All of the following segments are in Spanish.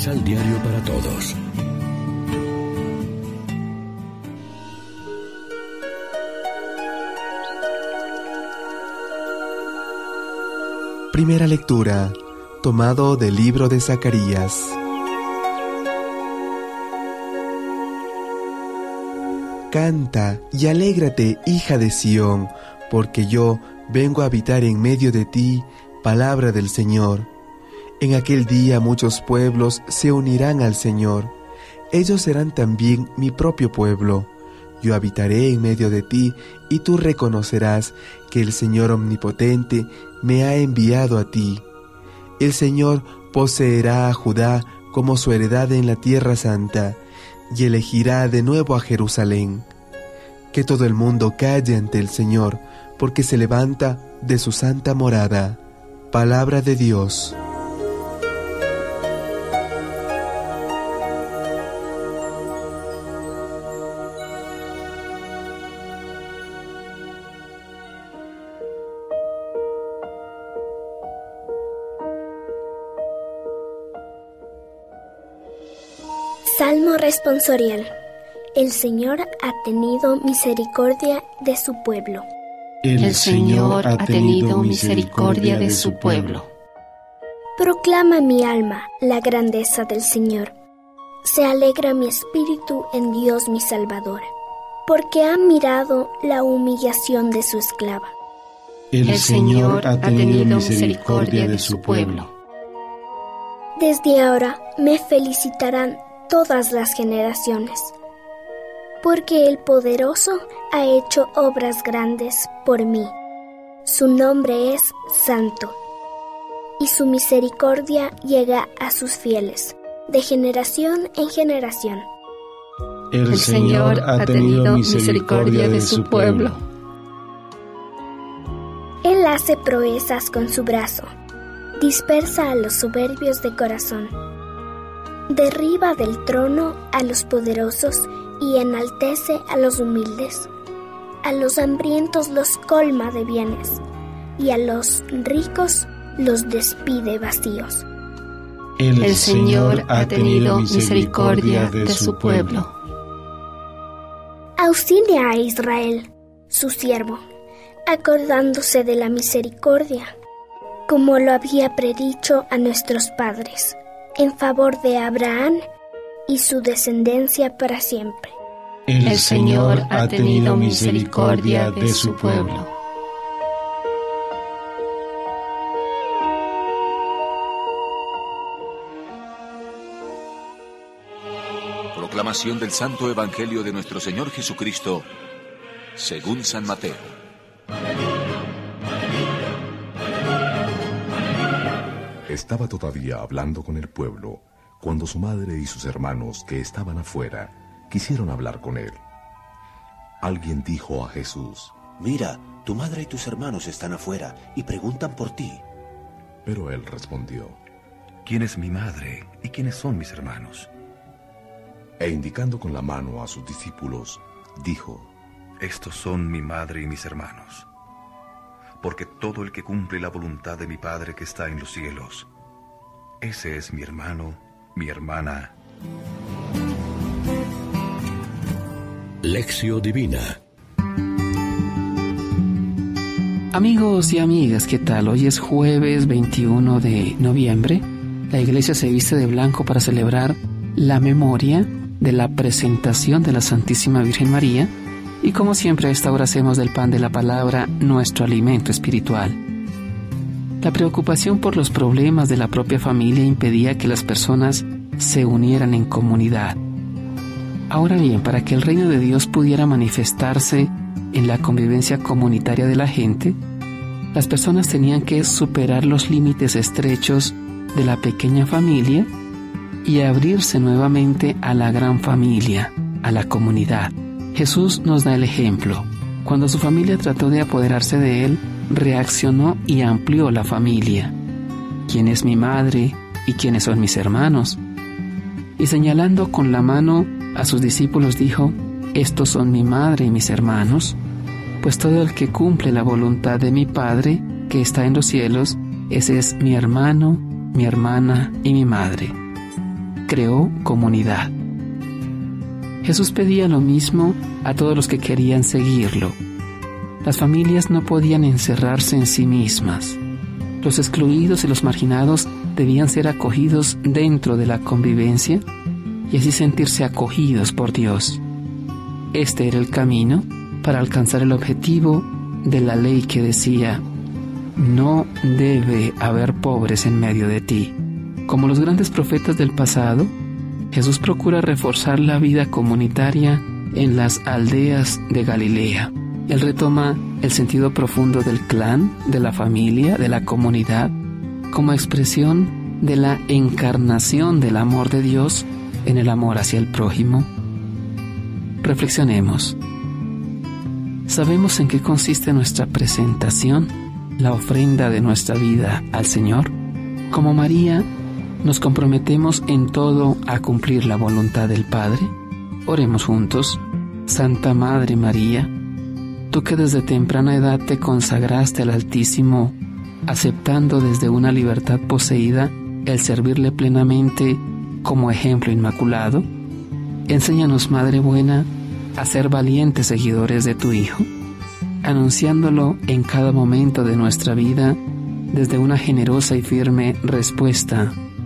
Misal Diario para Todos. Primera lectura, tomado del libro de Zacarías. Canta y alégrate, hija de Sión, porque yo vengo a habitar en medio de ti, palabra del Señor. En aquel día muchos pueblos se unirán al Señor. Ellos serán también mi propio pueblo. Yo habitaré en medio de ti y tú reconocerás que el Señor Omnipotente me ha enviado a ti. El Señor poseerá a Judá como su heredad en la tierra santa y elegirá de nuevo a Jerusalén. Que todo el mundo calle ante el Señor, porque se levanta de su santa morada. Palabra de Dios. Salmo responsorial. El Señor ha tenido misericordia de su pueblo. El Señor ha tenido misericordia de su pueblo. Proclama mi alma la grandeza del Señor. Se alegra mi espíritu en Dios mi Salvador, porque ha mirado la humillación de su esclava. El Señor ha tenido misericordia de su pueblo. Desde ahora me felicitarán todas las generaciones, porque el poderoso ha hecho obras grandes por mí. Su nombre es santo, y su misericordia llega a sus fieles, de generación en generación. El Señor ha tenido misericordia de su pueblo. Él hace proezas con su brazo, dispersa a los soberbios de corazón derriba del trono a los poderosos y enaltece a los humildes. A los hambrientos los colma de bienes y a los ricos los despide vacíos. El, Señor ha tenido misericordia de su pueblo. Auxilia a Israel, su siervo, acordándose de la misericordia, como lo había predicho a nuestros padres en favor de Abraham y su descendencia para siempre. El Señor ha tenido misericordia de su pueblo. Proclamación del Santo Evangelio de nuestro Señor Jesucristo, según San Mateo. Estaba todavía hablando con el pueblo cuando su madre y sus hermanos que estaban afuera quisieron hablar con él. Alguien dijo a Jesús, Mira, tu madre y tus hermanos están afuera y preguntan por ti. Pero él respondió, ¿quién es mi madre y quiénes son mis hermanos? E indicando con la mano a sus discípulos, dijo, Estos son mi madre y mis hermanos porque todo el que cumple la voluntad de mi Padre que está en los cielos, ese es mi hermano, mi hermana. Lección Divina Amigos y amigas, ¿qué tal? Hoy es jueves 21 de noviembre. La iglesia se viste de blanco para celebrar la memoria de la presentación de la Santísima Virgen María y como siempre a esta hora hacemos del pan de la palabra nuestro alimento espiritual. La preocupación por los problemas de la propia familia impedía que las personas se unieran en comunidad. Ahora bien, para que el reino de Dios pudiera manifestarse en la convivencia comunitaria de la gente, las personas tenían que superar los límites estrechos de la pequeña familia y abrirse nuevamente a la gran familia, a la comunidad. Jesús nos da el ejemplo. Cuando su familia trató de apoderarse de él, reaccionó y amplió la familia. ¿Quién es mi madre y quiénes son mis hermanos? Y señalando con la mano a sus discípulos dijo, Estos son mi madre y mis hermanos, pues todo el que cumple la voluntad de mi Padre, que está en los cielos, ese es mi hermano, mi hermana y mi madre. creó comunidad. Jesús pedía lo mismo a todos los que querían seguirlo. Las familias no podían encerrarse en sí mismas. Los excluidos y los marginados debían ser acogidos dentro de la convivencia y así sentirse acogidos por Dios. Este era el camino para alcanzar el objetivo de la ley que decía, no debe haber pobres en medio de ti. Como los grandes profetas del pasado, Jesús procura reforzar la vida comunitaria en las aldeas de Galilea. Él retoma el sentido profundo del clan, de la familia, de la comunidad, como expresión de la encarnación del amor de Dios en el amor hacia el prójimo. Reflexionemos. ¿Sabemos en qué consiste nuestra presentación, la ofrenda de nuestra vida al Señor? Como María, ¿nos comprometemos en todo a cumplir la voluntad del Padre? Oremos juntos. Santa Madre María, tú que desde temprana edad te consagraste al Altísimo, aceptando desde una libertad poseída el servirle plenamente como ejemplo inmaculado, enséñanos, Madre Buena, a ser valientes seguidores de tu Hijo, anunciándolo en cada momento de nuestra vida desde una generosa y firme respuesta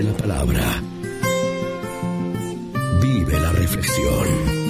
De la Palabra. Vive la reflexión.